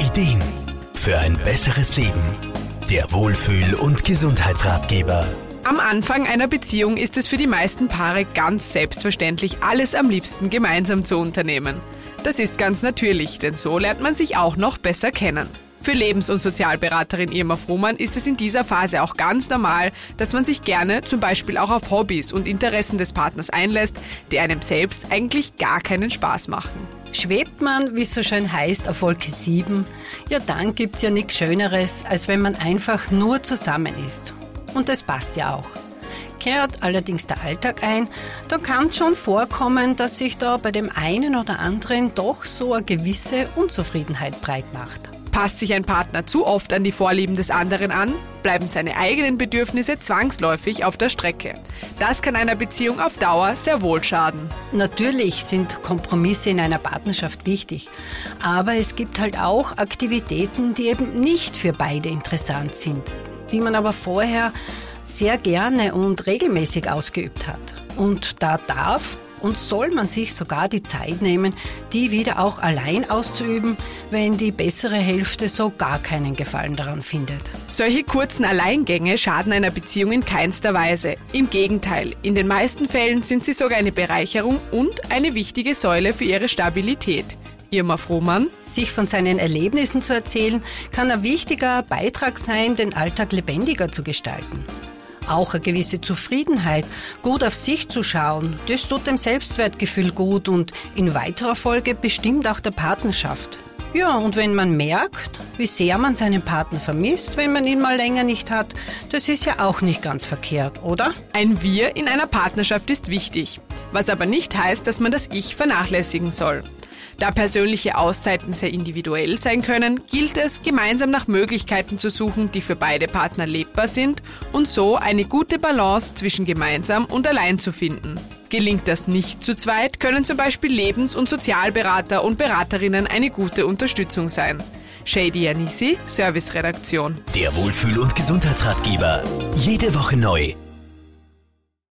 Ideen für ein besseres Leben. Der Wohlfühl- und Gesundheitsratgeber. Am Anfang einer Beziehung ist es für die meisten Paare ganz selbstverständlich, alles am liebsten gemeinsam zu unternehmen. Das ist ganz natürlich, denn so lernt man sich auch noch besser kennen. Für Lebens- und Sozialberaterin Irma Frohmann ist es in dieser Phase auch ganz normal, dass man sich gerne zum Beispiel auch auf Hobbys und Interessen des Partners einlässt, die einem selbst eigentlich gar keinen Spaß machen. Schwebt man, wie es so schön heißt, auf Wolke 7, ja dann gibt's ja nichts Schöneres, als wenn man einfach nur zusammen ist. Und das passt ja auch. Kehrt allerdings der Alltag ein, da kann es schon vorkommen, dass sich da bei dem einen oder anderen doch so eine gewisse Unzufriedenheit breit macht. Passt sich ein Partner zu oft an die Vorlieben des anderen an, bleiben seine eigenen Bedürfnisse zwangsläufig auf der Strecke. Das kann einer Beziehung auf Dauer sehr wohl schaden. Natürlich sind Kompromisse in einer Partnerschaft wichtig, aber es gibt halt auch Aktivitäten, die eben nicht für beide interessant sind, die man aber vorher sehr gerne und regelmäßig ausgeübt hat. Und da darf und soll man sich sogar die Zeit nehmen, die wieder auch allein auszuüben, wenn die bessere Hälfte so gar keinen Gefallen daran findet. Solche kurzen Alleingänge schaden einer Beziehung in keinster Weise. Im Gegenteil, in den meisten Fällen sind sie sogar eine Bereicherung und eine wichtige Säule für ihre Stabilität. Irma Frohmann. Sich von seinen Erlebnissen zu erzählen, kann ein wichtiger Beitrag sein, den Alltag lebendiger zu gestalten auch eine gewisse Zufriedenheit, gut auf sich zu schauen. Das tut dem Selbstwertgefühl gut und in weiterer Folge bestimmt auch der Partnerschaft. Ja, und wenn man merkt, wie sehr man seinen Partner vermisst, wenn man ihn mal länger nicht hat, das ist ja auch nicht ganz verkehrt, oder? Ein Wir in einer Partnerschaft ist wichtig, was aber nicht heißt, dass man das Ich vernachlässigen soll. Da persönliche Auszeiten sehr individuell sein können, gilt es, gemeinsam nach Möglichkeiten zu suchen, die für beide Partner lebbar sind und so eine gute Balance zwischen gemeinsam und allein zu finden. Gelingt das nicht zu zweit, können zum Beispiel Lebens- und Sozialberater und Beraterinnen eine gute Unterstützung sein. Shady Anisi, Serviceredaktion. Der Wohlfühl- und Gesundheitsratgeber. Jede Woche neu.